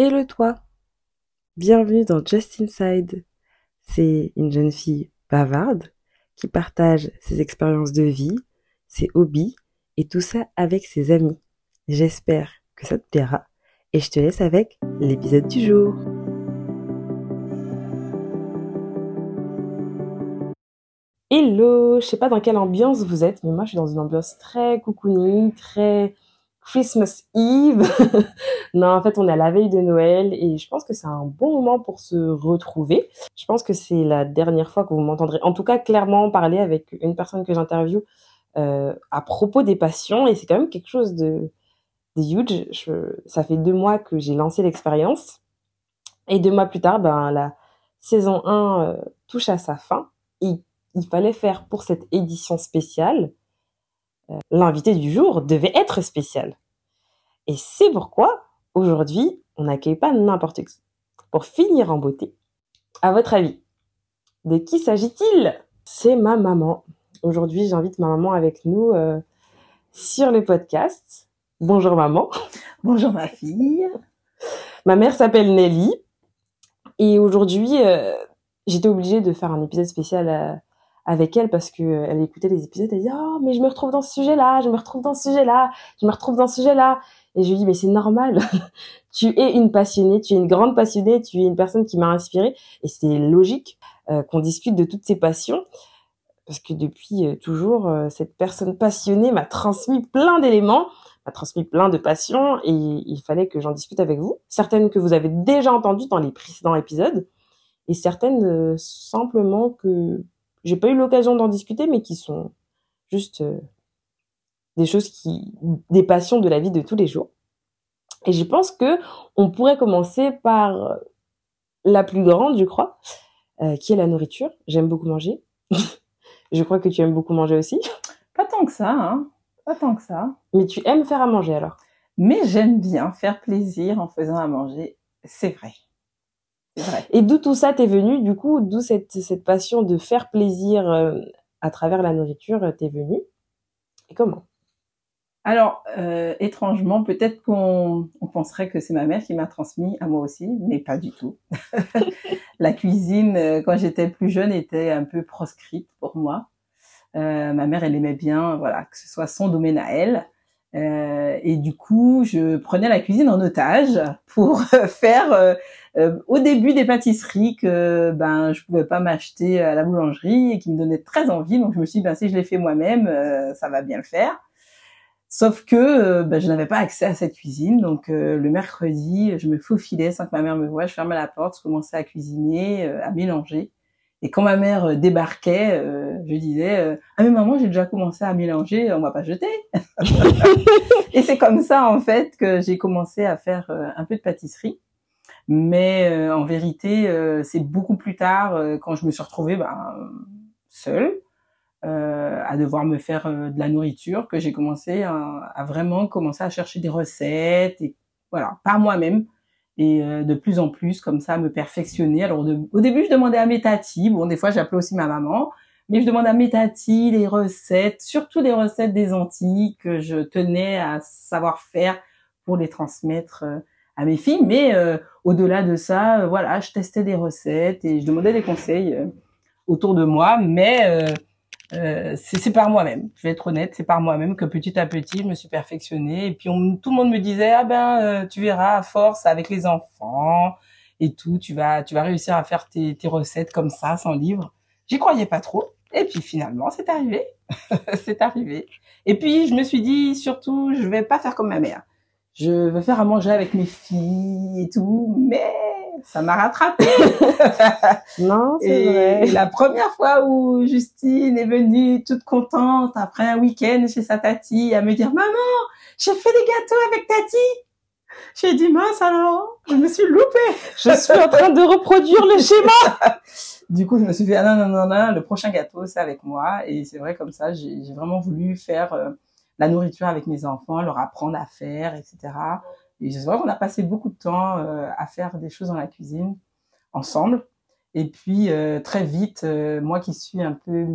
et le toit. Bienvenue dans Just Inside. C'est une jeune fille bavarde qui partage ses expériences de vie, ses hobbies et tout ça avec ses amis. J'espère que ça te plaira et je te laisse avec l'épisode du jour. Hello, je sais pas dans quelle ambiance vous êtes, mais moi je suis dans une ambiance très cocooning, très Christmas Eve. non, en fait, on est à la veille de Noël et je pense que c'est un bon moment pour se retrouver. Je pense que c'est la dernière fois que vous m'entendrez, en tout cas clairement parler avec une personne que j'interviewe euh, à propos des passions et c'est quand même quelque chose de, huge. ça fait deux mois que j'ai lancé l'expérience et deux mois plus tard, ben la saison 1 euh, touche à sa fin. Et il fallait faire pour cette édition spéciale, l'invité du jour devait être spécial. Et c'est pourquoi, aujourd'hui, on n'accueille pas n'importe qui. Pour finir en beauté, à votre avis, de qui s'agit-il? C'est ma maman. Aujourd'hui, j'invite ma maman avec nous euh, sur le podcast. Bonjour maman. Bonjour ma fille. Ma mère s'appelle Nelly. Et aujourd'hui, euh, j'étais obligée de faire un épisode spécial avec elle parce que euh, elle écoutait les épisodes, elle dit oh mais je me retrouve dans ce sujet-là, je me retrouve dans ce sujet-là, je me retrouve dans ce sujet-là. Et je lui dis mais c'est normal, tu es une passionnée, tu es une grande passionnée, tu es une personne qui m'a inspirée. Et c'est logique euh, qu'on discute de toutes ces passions. Parce que depuis euh, toujours cette personne passionnée m'a transmis plein d'éléments, m'a transmis plein de passions. Et il fallait que j'en discute avec vous. Certaines que vous avez déjà entendues dans les précédents épisodes. Et certaines simplement que j'ai pas eu l'occasion d'en discuter, mais qui sont juste euh, des choses qui, des passions de la vie de tous les jours. Et je pense que on pourrait commencer par la plus grande, je crois, euh, qui est la nourriture. J'aime beaucoup manger. je crois que tu aimes beaucoup manger aussi. Pas tant que ça, hein. Pas tant que ça. Mais tu aimes faire à manger alors? Mais j'aime bien faire plaisir en faisant à manger, c'est vrai. Et d'où tout ça t'est venu, du coup, d'où cette, cette passion de faire plaisir euh, à travers la nourriture euh, t'est venue? Et comment? Alors, euh, étrangement, peut-être qu'on on penserait que c'est ma mère qui m'a transmis à moi aussi, mais pas du tout. la cuisine, quand j'étais plus jeune, était un peu proscrite pour moi. Euh, ma mère, elle aimait bien, voilà, que ce soit son domaine à elle. Euh, et du coup, je prenais la cuisine en otage pour faire euh, euh, au début des pâtisseries que ben je pouvais pas m'acheter à la boulangerie et qui me donnaient très envie. Donc je me suis dit ben si je les fais moi-même, ça va bien le faire. Sauf que ben, je n'avais pas accès à cette cuisine, donc le mercredi, je me faufilais sans que ma mère me voie, je fermais la porte, je commençais à cuisiner, à mélanger. Et quand ma mère euh, débarquait, euh, je disais euh, ah mais maman j'ai déjà commencé à mélanger, on va pas jeter. et c'est comme ça en fait que j'ai commencé à faire un peu de pâtisserie. Mais en vérité, c'est beaucoup plus tard quand je me suis retrouvée ben, seule à devoir me faire de la nourriture que j'ai commencé à, à, vraiment commencer à chercher des recettes et voilà par moi-même et euh, de plus en plus comme ça me perfectionner. Alors au début je demandais à mes tatis, bon des fois j'appelais aussi ma maman, mais je demandais à mes tatis les recettes, surtout des recettes des Antilles que je tenais à savoir faire pour les transmettre euh, à mes filles. Mais euh, au-delà de ça, voilà, je testais des recettes et je demandais des conseils autour de moi, mais euh, c'est par moi-même. Je vais être honnête, c'est par moi-même que petit à petit, je me suis perfectionnée. Et puis tout le monde me disait, ah ben, euh, tu verras à force avec les enfants et tout, tu vas, tu vas réussir à faire tes, tes recettes comme ça, sans livre. J'y croyais pas trop. Et puis finalement, c'est arrivé. c'est arrivé. Et puis je me suis dit, surtout, je vais pas faire comme ma mère. Je veux faire à manger avec mes filles et tout, mais ça m'a rattrapé. non, c'est vrai. Et la première fois où Justine est venue toute contente après un week-end chez sa tati à me dire maman, j'ai fait des gâteaux avec tati. J'ai dit mince alors, je me suis loupée. Je suis en train de reproduire le schéma. du coup, je me suis dit ah non non non non, le prochain gâteau c'est avec moi et c'est vrai comme ça, j'ai vraiment voulu faire euh, la nourriture avec mes enfants, leur apprendre à faire, etc. Et c'est vrai qu'on a passé beaucoup de temps euh, à faire des choses dans la cuisine ensemble. Et puis euh, très vite, euh, moi qui suis un peu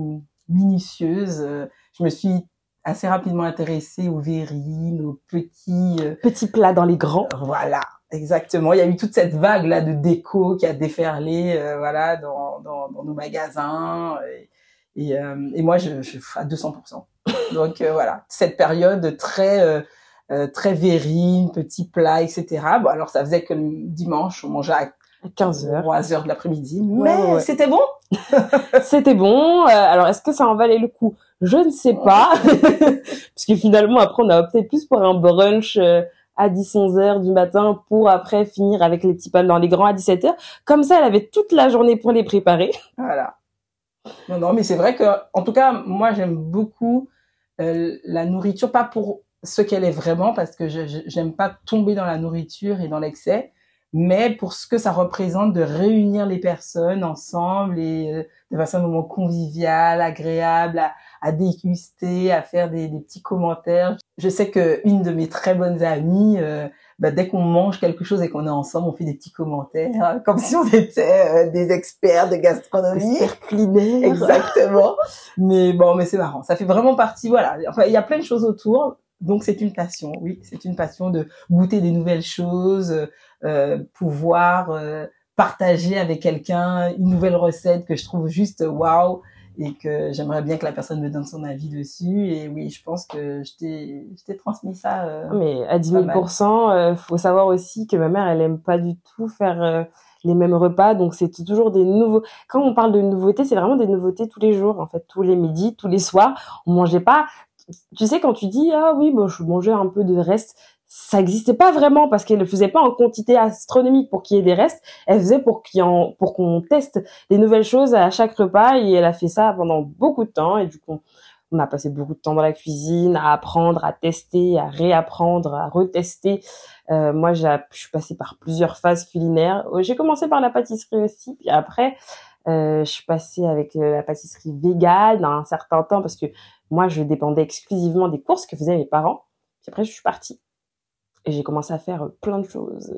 minutieuse, je me suis assez rapidement intéressée aux verrines, aux petits petits plats dans les grands. Voilà, Exactement. Il y a eu toute cette vague là de déco qui a déferlé, euh, voilà, dans, dans, dans, nos magasins. Et, et, euh, et moi, je, je à 200%. Donc euh, voilà, cette période très très verrine, petits plats, etc. Bon, alors ça faisait que le dimanche, on mangeait à 15 heures, 3 heures de l'après-midi, mais c'était bon. c'était bon. alors, est-ce que ça en valait le coup? Je ne sais pas, parce que finalement, après, on a opté plus pour un brunch à 10-11 heures du matin pour après finir avec les petits pâles dans les grands à 17 heures. Comme ça, elle avait toute la journée pour les préparer. Voilà. Non, non, mais c'est vrai que, en tout cas, moi, j'aime beaucoup euh, la nourriture, pas pour ce qu'elle est vraiment, parce que je j'aime pas tomber dans la nourriture et dans l'excès, mais pour ce que ça représente de réunir les personnes ensemble et euh, de façon un moment convivial, agréable, à, à déguster, à faire des, des, petits commentaires. Je sais que une de mes très bonnes amies, euh, bah, dès qu'on mange quelque chose et qu'on est ensemble, on fait des petits commentaires, comme si on était euh, des experts de gastronomie. Experts. Exactement. mais bon, mais c'est marrant. Ça fait vraiment partie, voilà. Enfin, il y a plein de choses autour. Donc c'est une passion, oui, c'est une passion de goûter des nouvelles choses, euh, pouvoir euh, partager avec quelqu'un une nouvelle recette que je trouve juste waouh et que j'aimerais bien que la personne me donne son avis dessus. Et oui, je pense que je t'ai, transmis ça. Euh, Mais à 10 000 euh, faut savoir aussi que ma mère, elle aime pas du tout faire les mêmes repas, donc c'est toujours des nouveaux. Quand on parle de nouveautés, c'est vraiment des nouveautés tous les jours, en fait, tous les midis, tous les soirs. On mangeait pas. Tu sais, quand tu dis ah oui, bon, je mangeais un peu de reste, ça n'existait pas vraiment parce qu'elle ne faisait pas en quantité astronomique pour qu'il y ait des restes. Elle faisait pour qu'on teste des nouvelles choses à chaque repas et elle a fait ça pendant beaucoup de temps et du coup on a passé beaucoup de temps dans la cuisine à apprendre, à tester, à réapprendre, à retester. Euh, moi, je suis passée par plusieurs phases culinaires. Euh, j'ai commencé par la pâtisserie aussi, puis après, euh, je suis passée avec euh, la pâtisserie végane un certain temps parce que moi, je dépendais exclusivement des courses que faisaient mes parents. Puis après, je suis partie et j'ai commencé à faire plein de choses,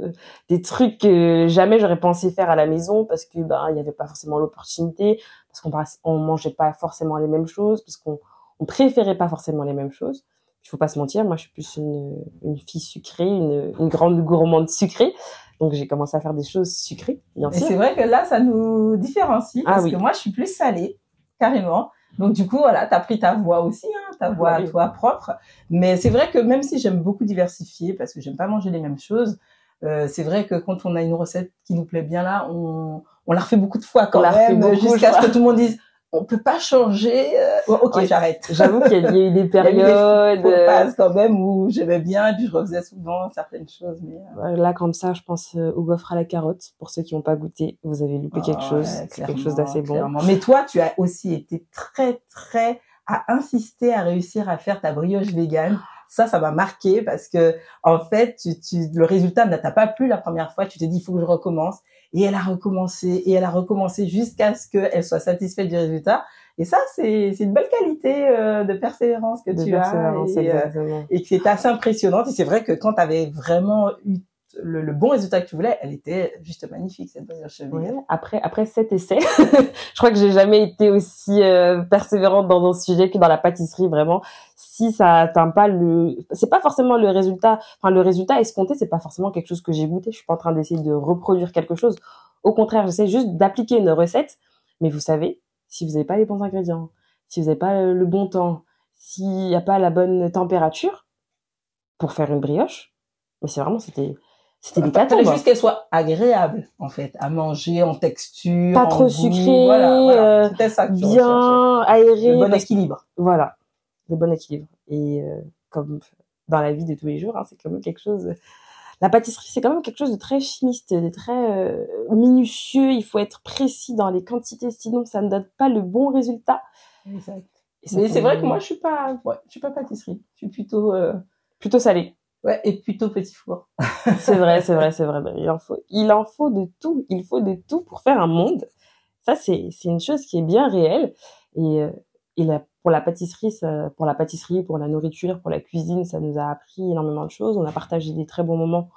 des trucs que jamais j'aurais pensé faire à la maison parce que ben il y avait pas forcément l'opportunité, parce qu'on on mangeait pas forcément les mêmes choses, parce qu'on on préférait pas forcément les mêmes choses. Il faut pas se mentir, moi je suis plus une, une fille sucrée, une, une grande gourmande sucrée. Donc j'ai commencé à faire des choses sucrées, bien sûr. Et c'est vrai que là ça nous différencie ah parce que moi je suis plus salée carrément. Donc du coup, voilà, t'as pris ta voix aussi, hein, ta voix à toi propre. Mais c'est vrai que même si j'aime beaucoup diversifier, parce que j'aime pas manger les mêmes choses, euh, c'est vrai que quand on a une recette qui nous plaît bien là, on, on la refait beaucoup de fois quand même, jusqu'à ce que tout le monde dise on peut pas changer. Euh, ok, j'arrête. J'avoue qu'il y a eu des périodes. Il euh, quand même où j'aimais bien, et puis je refaisais souvent certaines choses. Mais euh, là, comme ça, je pense au gaufre à la carotte. Pour ceux qui n'ont pas goûté, vous avez loupé quelque ah chose. C'est quelque chose d'assez bon. Mais toi, tu as aussi été très très à insister à réussir à faire ta brioche végane. Ça, ça m'a marqué parce que en fait, tu, tu, le résultat ne t'a pas plu la première fois. Tu t'es dit, il faut que je recommence et elle a recommencé et elle a recommencé jusqu'à ce qu'elle soit satisfaite du résultat. Et ça, c'est une belle qualité euh, de persévérance que tu as et, euh, et qui est assez impressionnante. Et c'est vrai que quand tu avais vraiment eu le, bon résultat que tu voulais, elle était juste magnifique cette brioche Après après cet essai, je crois que j'ai jamais été aussi euh, persévérante dans un sujet que dans la pâtisserie vraiment. Si ça atteint pas le, c'est pas forcément le résultat. Enfin le résultat escompté, c'est pas forcément quelque chose que j'ai goûté. Je suis pas en train d'essayer de reproduire quelque chose. Au contraire, j'essaie juste d'appliquer une recette. Mais vous savez, si vous n'avez pas les bons ingrédients, si vous n'avez pas le bon temps, s'il n'y a pas la bonne température pour faire une brioche, mais c'est vraiment c'était c'était des Il fallait juste qu'elle soit agréable, en fait, à manger, en texture, pas trop sucré, voilà, voilà. Euh, ça bien aéré, le bon équilibre. Voilà, le bon équilibre. Et euh, comme dans la vie de tous les jours, hein, c'est quand même quelque chose. La pâtisserie, c'est quand même quelque chose de très chimiste, de très euh, minutieux. Il faut être précis dans les quantités, sinon ça ne donne pas le bon résultat. Exact. Mais c'est vrai que moi, je suis pas, ouais, je suis pas pâtisserie. Je suis plutôt plutôt salée. Ouais, et plutôt petit four. c'est vrai, c'est vrai, c'est vrai. Il en faut, il en faut de tout. Il faut de tout pour faire un monde. Ça, c'est, c'est une chose qui est bien réelle. Et, euh, et la, pour la pâtisserie, ça, pour la pâtisserie, pour la nourriture, pour la cuisine, ça nous a appris énormément de choses. On a partagé des très bons moments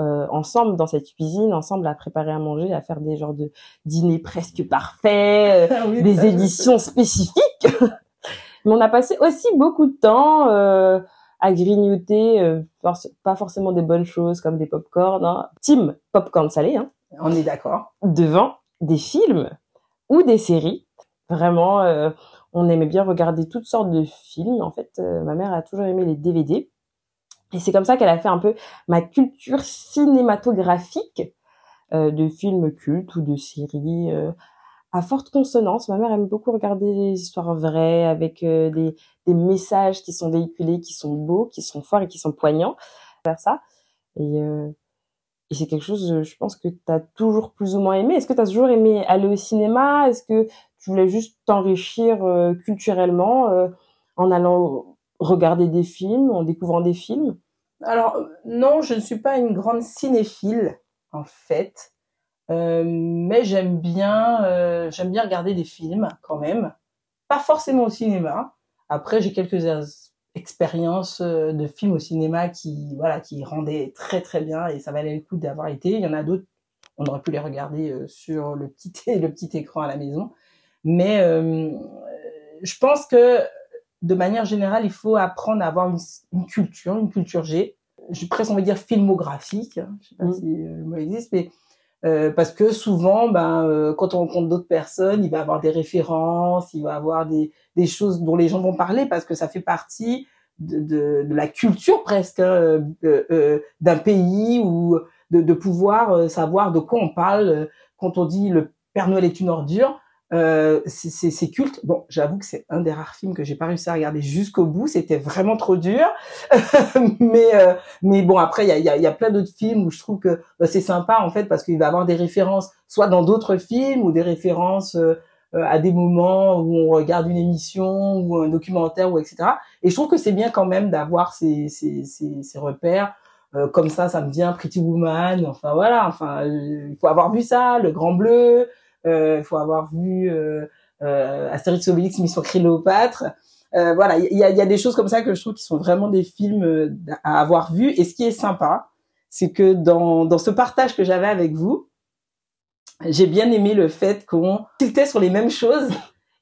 euh, ensemble dans cette cuisine, ensemble à préparer à manger, à faire des genres de dîners presque parfaits, euh, ah des éditions spécifiques. Mais on a passé aussi beaucoup de temps euh, à grignoter, euh, pas forcément des bonnes choses comme des pop-corn, hein. team pop-corn salé, hein, On est d'accord. devant des films ou des séries. Vraiment, euh, on aimait bien regarder toutes sortes de films. En fait, euh, ma mère a toujours aimé les DVD. Et c'est comme ça qu'elle a fait un peu ma culture cinématographique de films cultes ou de séries forte consonance. Ma mère aime beaucoup regarder les histoires vraies avec euh, des, messages qui sont véhiculés, qui sont beaux, qui sont forts et qui sont poignants. Faire ça. Et, euh, et c'est quelque chose, je pense que tu as toujours plus ou moins aimé. Est-ce que tu as toujours aimé aller au cinéma? Est-ce que tu voulais juste t'enrichir euh, culturellement en allant regarder des films, en découvrant des films? Alors, non, je ne suis pas une grande cinéphile, en fait. Euh, mais j'aime bien, euh, j'aime bien regarder des films, quand même. Pas forcément au cinéma. Après, j'ai quelques expériences euh, de films au cinéma qui, voilà, qui rendaient très très bien et ça valait le coup d'avoir été. Il y en a d'autres, on aurait pu les regarder euh, sur le petit, le petit écran à la maison. Mais euh, je pense que de manière générale, il faut apprendre à avoir une, une culture, une culture G. Je presque, on va dire, filmographique. hein. Je sais pas Mm. si le mot existe, mais euh, parce que souvent, ben, euh, quand on rencontre d'autres personnes, il va avoir des références, il va avoir des, des choses dont les gens vont parler parce que ça fait partie de, de, de la culture presque hein, euh, euh, d'un pays ou de, de pouvoir euh, savoir de quoi on parle euh, quand on dit le Père Noël est une ordure. Euh, c'est- culte. Bon, j'avoue que c'est un des rares films que j'ai pas réussi à regarder jusqu'au bout. C'était vraiment trop dur. mais euh, mais bon, après il y a, y, a, y a plein d'autres films où je trouve que bah, c'est sympa en fait parce qu'il va avoir des références soit dans d'autres films ou des références euh, euh, à des moments où on regarde une émission ou un documentaire ou etc. Et je trouve que c'est bien quand même d'avoir ces, ces, ces, ces repères. Euh, comme ça, ça me vient Pretty Woman. Enfin voilà. Enfin, euh, il faut avoir vu ça, Le Grand Bleu. Euh, Il faut avoir vu euh, euh, Astérix Obélix Mission Cléopâtre. Euh, voilà, il y a, des choses comme ça que je trouve qui sont vraiment des films euh, à avoir vus. Et ce qui est sympa, c'est que dans, dans ce partage que j'avais avec vous, j'ai bien aimé le fait qu'on tiltait sur les mêmes choses.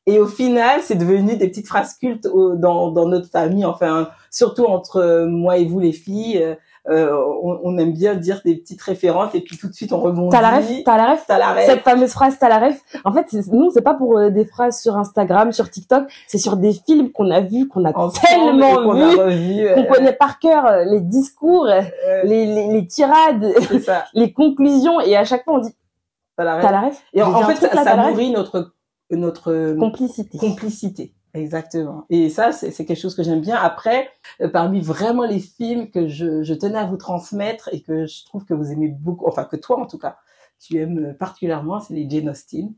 Et au final, c'est devenu des petites phrases cultes dans, dans notre famille. Enfin, surtout entre euh, moi et vous, les filles, euh, on, on aime bien dire des petites références et puis tout de suite on rebondit. T'as la ref T'as la ref T'as la ref. Cette fameuse phrase, t'as la ref. En fait, c'est- nous, c'est pas pour euh, des phrases sur Instagram, sur TikTok, c'est sur des films qu'on a vus, qu'on a Ensemble, tellement qu'on a vus, qu'on euh, connaît par cœur euh, les discours, euh, euh, les, les, les tirades, les conclusions, et à chaque fois on dit T'as la ref. t'as la ref. Et en, en fait, ça, ça nourrit notre notre complicité. complicité. Exactement. Et ça, c'est quelque chose que j'aime bien. Après, euh, parmi vraiment les films que je, je tenais à vous transmettre et que je trouve que vous aimez beaucoup, enfin que toi en tout cas, tu aimes particulièrement, c'est les Jane Austen.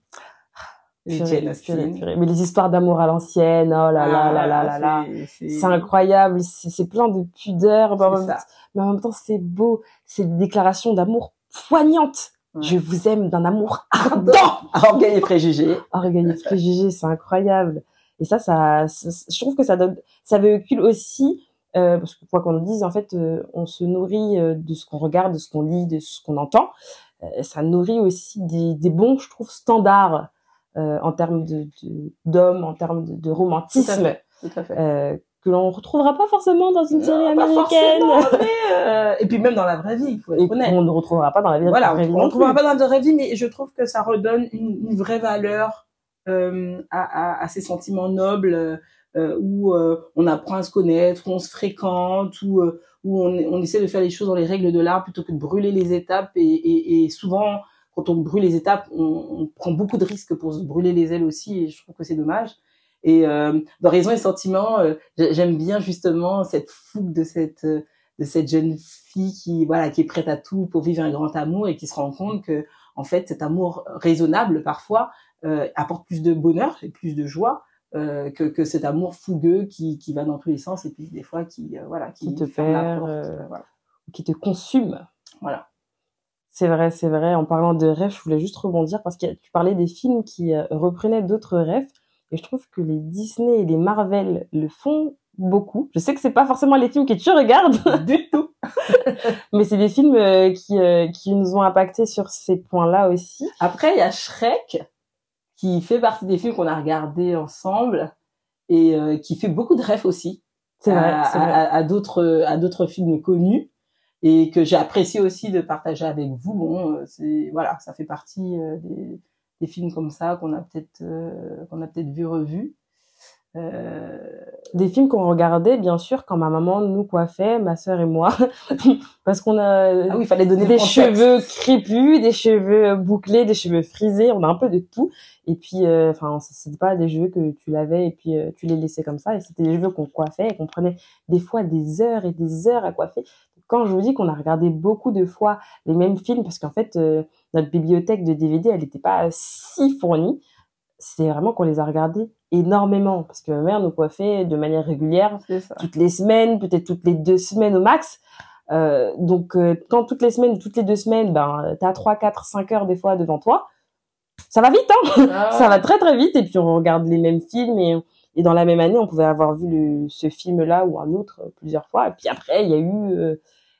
Les Purée, Jane Austen. purée. Mais les histoires d'amour à l'ancienne, oh là là Ah, là là là là. c'est- c'est- incroyable, c'est plein de pudeur, mais en, même, mais en même temps c'est beau, c'est des déclarations d'amour poignantes. Je vous aime d'un amour ardent. Orgueil et préjugés. Orgueil et préjugés, c'est incroyable. Et ça, ça, ça- je trouve que ça donne, ça véhicule aussi, euh, parce que quoi qu'on le dise, en fait, euh, on se nourrit euh, de ce qu'on regarde, de ce qu'on lit, de ce qu'on entend. Euh, ça nourrit aussi des, des bons, je trouve, standards euh, en termes de de- d'hommes, en termes de, de Tout à romantisme, fait. Tout à fait. euh, que l'on retrouvera pas forcément dans une série Non, américaine. mais, et puis même dans la vraie vie, il faut être honnête. qu'on ne retrouvera pas dans la vie voilà, vraie vie on non ne trouvera plus. pas dans la vraie vie, mais je trouve que ça redonne une, une vraie valeur euh, à, à, à ces sentiments nobles euh, où euh, on apprend à se connaître, où on se fréquente, où, euh, où on, on essaie de faire les choses dans les règles de l'art plutôt que de brûler les étapes. Et, et, et souvent, quand on brûle les étapes, on, on prend beaucoup de risques pour se brûler les ailes aussi, et je trouve que c'est dommage. Et euh, dans Raison et Sentiments, euh, j'ai- j'aime bien justement cette fougue de cette euh, de cette jeune fille qui voilà qui est prête à tout pour vivre un grand amour et qui se rend compte que en fait cet amour raisonnable parfois euh, apporte plus de bonheur et plus de joie euh, que, que cet amour fougueux qui, qui va dans tous les sens et puis des fois qui euh, voilà qui, Qui te perd, voilà. Qui te consume. Voilà. C'est vrai, c'est vrai. En parlant de rêves, je voulais juste rebondir parce que tu parlais des films qui reprenaient d'autres rêves. Et je trouve que les Disney et les Marvel le font beaucoup. Je sais que c'est pas forcément les films que tu regardes, du tout mais c'est des films euh, qui, euh, qui nous ont impacté sur ces points-là aussi. Après, il y a Shrek, qui fait partie des films qu'on a regardés ensemble et euh, qui fait beaucoup de rêves aussi. à, à d'autres à d'autres films connus et que j'ai apprécié aussi de partager avec vous. Bon, c'est voilà, ça fait partie des, des films comme ça qu'on a peut-être qu'on a peut-être vu revu. Euh... Des films qu'on regardait, bien sûr, quand ma maman nous coiffait, ma sœur et moi, parce qu'on a ah oui, il fallait donner des cheveux crépus, des cheveux bouclés, des cheveux frisés, on a un peu de tout. Et puis, euh, enfin, c'était pas des cheveux que tu lavais et puis euh, tu les laissais comme ça. Et c'était des cheveux qu'on coiffait et qu'on prenait des fois des heures et des heures à coiffer. Quand je vous dis qu'on a regardé beaucoup de fois les mêmes films, parce qu'en fait, euh, notre bibliothèque de DVD, elle n'était pas si fournie c'est vraiment qu'on les a regardés énormément parce que ma mère nous coiffait de manière régulière toutes les semaines peut-être toutes les deux semaines au max. Euh, donc euh, quand toutes les semaines toutes les deux semaines ben t'as trois quatre cinq heures des fois devant toi ça va vite hein. Ah ça va très très vite et puis on regarde les mêmes films et, et dans la même année on pouvait avoir vu le, ce film là ou un autre plusieurs fois. Et puis après il y a eu euh,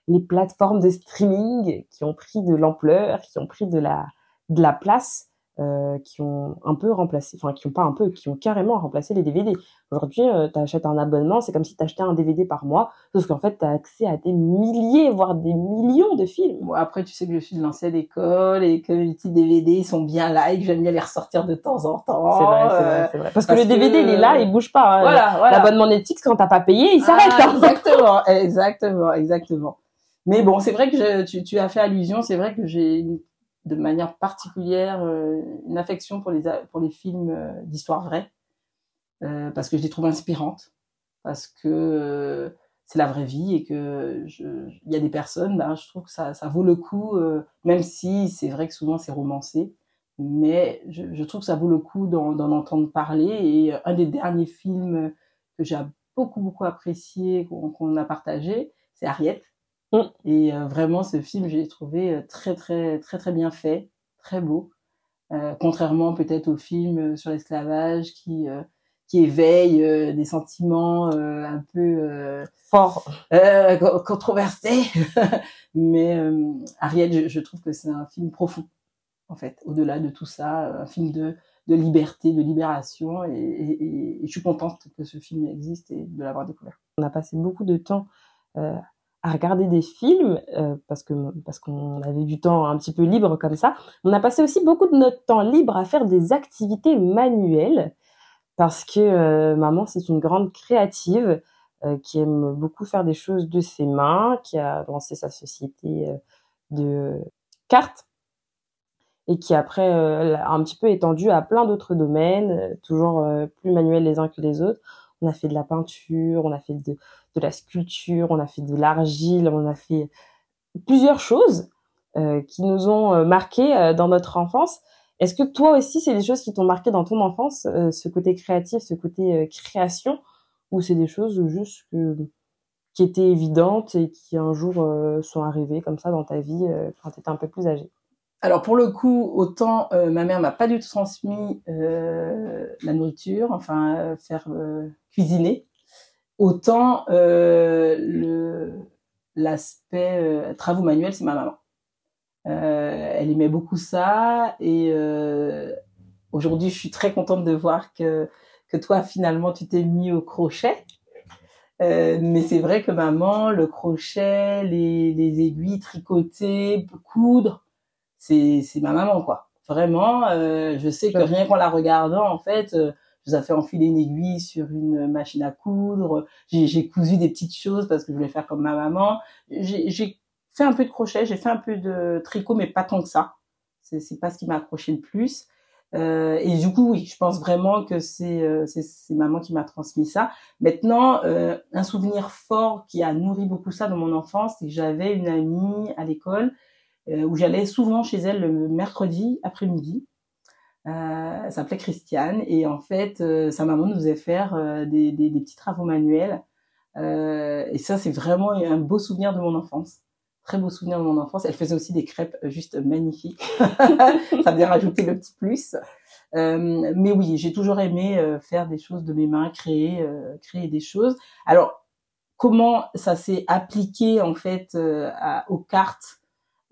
les plateformes de streaming qui ont pris de l'ampleur qui ont pris de la de la place euh, qui ont un peu remplacé, enfin qui ont pas un peu, qui ont carrément remplacé les DVD. Aujourd'hui, euh, tu achètes un abonnement, c'est comme si tu achetais un DVD par mois, sauf qu'en fait, tu as accès à des milliers, voire des millions de films. Bon, après, tu sais que je suis de l'ancienne école et que les petits DVD ils sont bien là et que j'aime bien les ressortir de temps en temps. C'est vrai, c'est vrai, c'est vrai. Parce, que le DVD, il est là, il bouge pas. Hein. Voilà, voilà. L'abonnement Netflix, quand t'as pas payé, il s'arrête. Ah, exactement, exactement, exactement. Mais bon, c'est vrai que je, tu, tu as fait allusion, c'est vrai que j'ai une de manière particulière euh, une affection pour les pour les films euh, d'histoire vraie euh, parce que je les trouve inspirantes parce que c'est la vraie vie et que il y a des personnes ben, je trouve que ça, ça vaut le coup même si c'est vrai que souvent c'est romancé mais je, je, trouve que ça vaut le coup d'en entendre parler. Et un des derniers films que j'ai beaucoup beaucoup apprécié qu'on a partagé c'est Harriet Mm. Et euh, vraiment, ce film, je l'ai trouvé euh, très, très, très, très bien fait, très beau. Euh, contrairement peut-être au film sur l'esclavage qui qui éveille des sentiments un peu forts, controversés. Mais Ariel, je, je, trouve que c'est un film profond, en fait, au-delà de tout ça, un film de, de liberté, de libération. Et, et, et, je suis contente que ce film existe et de l'avoir découvert. On a passé beaucoup de temps euh, à regarder des films euh, parce que parce qu'on avait du temps un petit peu libre comme ça. On a passé aussi beaucoup de notre temps libre à faire des activités manuelles parce que euh, maman c'est une grande créative euh, qui aime beaucoup faire des choses de ses mains, qui a lancé sa société de cartes et qui après a un petit peu étendu à plein d'autres domaines, toujours plus manuels les uns que les autres. On a fait de la peinture, on a fait de, la sculpture, on a fait de l'argile, on a fait plusieurs choses euh, qui nous ont euh, marqué euh, dans notre enfance. Est-ce que toi aussi, c'est des choses qui t'ont marqué dans ton enfance, ce côté créatif, ce côté création, ou c'est des choses juste qui étaient évidentes et qui un jour sont arrivées comme ça dans ta vie quand tu étais un peu plus âgée? Alors pour le coup, autant ma mère m'a pas du tout transmis la nourriture, enfin faire cuisiner autant euh, l'aspect euh, travaux manuels, c'est ma maman. Euh, elle aimait beaucoup ça et euh, aujourd'hui, je suis très contente de voir que toi finalement tu t'es mis au crochet. Euh, mais c'est vrai que maman, le crochet, les, les aiguilles, tricoter, coudre, c'est c'est ma maman quoi. Vraiment, euh, je sais que rien qu'en la regardant, en fait, je vous ai fait enfiler une aiguille sur une machine à coudre. J'ai cousu des petites choses parce que je voulais faire comme ma maman. J'ai fait un peu de crochet, j'ai fait un peu de tricot, mais pas tant que ça. C'est pas ce qui m'a accroché le plus. Euh, et du coup, oui, je pense vraiment que c'est euh, maman qui m'a transmis ça. Maintenant, euh, un souvenir fort qui a nourri beaucoup ça dans mon enfance, c'est que j'avais une amie à l'école euh, où j'allais souvent chez elle le mercredi après-midi. Euh, s'appelait Christiane et en fait euh, sa maman nous faisait faire euh, des, petits travaux manuels. Et ça c'est vraiment un beau souvenir de mon enfance. Très beau souvenir de mon enfance. Elle faisait aussi des crêpes juste magnifiques. Ça vient rajouter le petit plus. Mais oui j'ai toujours aimé faire des choses de mes mains créer créer des choses. Alors comment ça s'est appliqué en fait aux cartes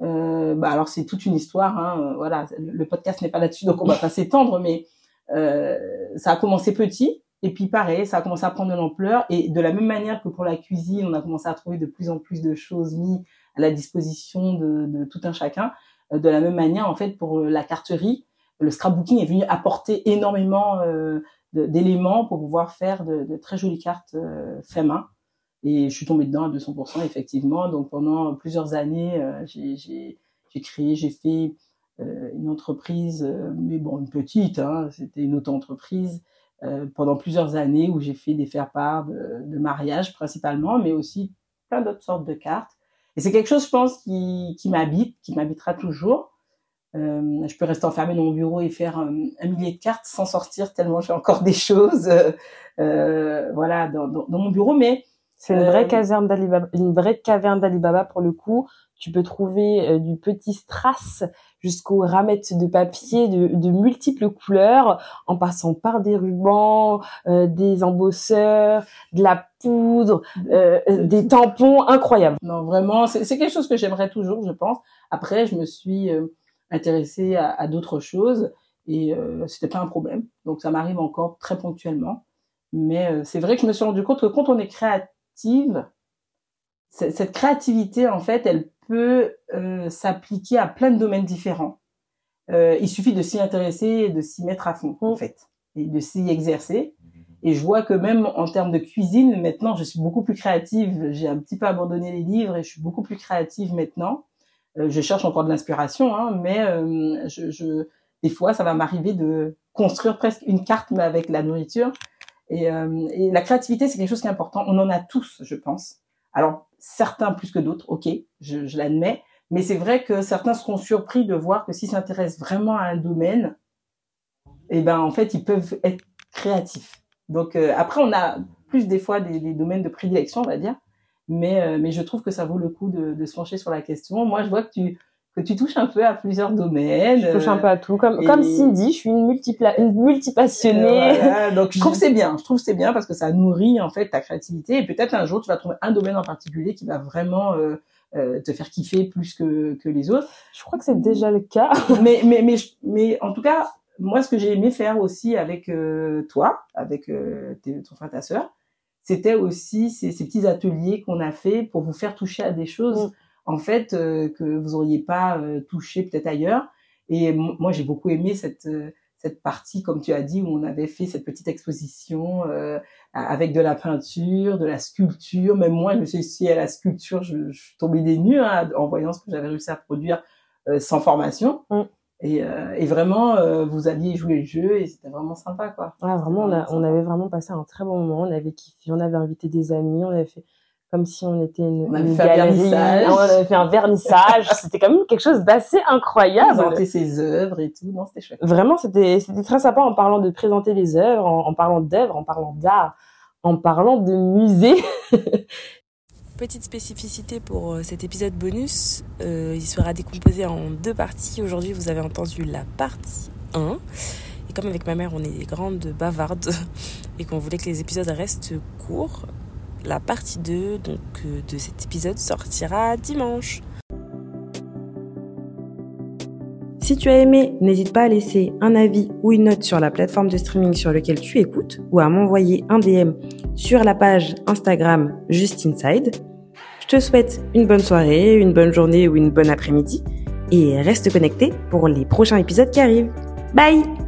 euh, bah alors c'est toute une histoire. Hein, euh, voilà, le podcast n'est pas là-dessus, donc on va pas s'étendre, mais euh, ça a commencé petit Et puis pareil, ça a commencé à prendre de l'ampleur. Et de la même manière que pour la cuisine, on a commencé à trouver de plus en plus de choses mises à la disposition de, de tout un chacun. Euh, de la même manière, en fait, pour la carterie, le scrapbooking est venu apporter énormément euh, d'éléments pour pouvoir faire de, de, très jolies cartes euh, fait main. Et je suis tombée dedans à 200%, effectivement. Donc pendant plusieurs années, euh, j'ai créé, j'ai fait euh, une entreprise, euh, mais bon, une petite, hein, c'était une auto-entreprise pendant plusieurs années où j'ai fait des faire-part de, mariage principalement, mais aussi plein d'autres sortes de cartes. Et c'est quelque chose, je pense, qui, m'habite, qui m'habitera toujours. Je peux rester enfermée dans mon bureau et faire un, millier de cartes sans sortir tellement j'ai encore des choses, voilà, dans, dans, dans, mon bureau. Mais c'est une vraie caserne d'Alibaba, une vraie caverne d'Alibaba pour le coup. Tu peux trouver euh, du petit strass jusqu'aux ramettes de papier de, de, multiples couleurs, en passant par des rubans, euh, des embosseurs, de la poudre, euh, des tampons, incroyables. Non, vraiment, c'est quelque chose que j'aimerais toujours, je pense. Après, je me suis euh, intéressée à, à d'autres choses et euh, c'était pas un problème. Donc ça m'arrive encore très ponctuellement. Mais euh, c'est vrai que je me suis rendu compte que quand on est cette créativité, en fait, elle peut euh, s'appliquer à plein de domaines différents. Euh, il suffit de s'y intéresser et de s'y mettre à fond, en fait, et de s'y exercer. Et je vois que même en termes de cuisine, maintenant, je suis beaucoup plus créative. J'ai un petit peu abandonné les livres et je suis beaucoup plus créative maintenant. Euh, je cherche encore de l'inspiration, hein, mais je, je, des fois, ça va m'arriver de construire presque une carte, mais avec la nourriture. Et, euh, et la créativité, c'est quelque chose qui est important. On en a tous, je pense. Alors, certains plus que d'autres, ok, je, je l'admets, mais c'est vrai que certains seront surpris de voir que s'ils s'intéressent vraiment à un domaine, eh ben en fait, ils peuvent être créatifs. Donc euh, après, on a plus des fois des, des, domaines de prédilection, on va dire, mais euh, mais je trouve que ça vaut le coup de, de se pencher sur la question. Moi, je vois que tu que tu touches un peu à plusieurs domaines. Je touche un peu à tout, comme et... comme Cindy, je suis une multipla une multipassionnée. Euh, voilà, donc je trouve c'est bien, je trouve c'est bien parce que ça nourrit en fait ta créativité et peut-être un jour tu vas trouver un domaine en particulier qui va vraiment euh, euh, te faire kiffer plus que que les autres. Je crois que c'est déjà le cas. mais mais mais mais en tout cas, moi ce que j'ai aimé faire aussi avec euh, toi, avec euh, tes, ton frère ta sœur, c'était aussi ces, ces petits ateliers qu'on a fait pour vous faire toucher à des choses. Mm en fait euh, que vous auriez pas euh, touché peut-être ailleurs. Et moi, j'ai beaucoup aimé cette euh, cette partie, comme tu as dit, où on avait fait cette petite exposition euh, avec de la peinture, de la sculpture. Même moi, je me suis essayée à la sculpture, je, je suis tombée des nues hein, en voyant ce que j'avais réussi à produire euh, sans formation. Mm. Et, euh, et, vraiment, vous alliez jouer le jeu et c'était vraiment sympa, quoi. Ouais, vraiment, on, a, on, avait vraiment passé un très bon moment. On avait kiffé, on avait invité des amis, on avait fait comme si on était une, on une fait galerie, un on avait fait un vernissage, c'était quand même quelque chose d'assez incroyable. Présenter ses œuvres et tout, non, c'était chouette. Vraiment, c'était c'était très sympa en parlant de présenter les œuvres, en, en parlant d'œuvres, en parlant d'art, en parlant de musée. Petite spécificité pour euh, cet épisode bonus, euh, il sera décomposé en deux parties. Aujourd'hui, vous avez entendu la partie 1. Et comme avec ma mère, on est des grandes bavardes et qu'on voulait que les épisodes restent courts, la partie 2 donc, euh, de cet épisode sortira dimanche. Si tu as aimé, n'hésite pas à laisser un avis ou une note sur la plateforme de streaming sur laquelle tu écoutes ou à m'envoyer un DM sur la page Instagram Just Inside. Je te souhaite une bonne soirée, une bonne journée ou une bonne après-midi et reste connecté pour les prochains épisodes qui arrivent. Bye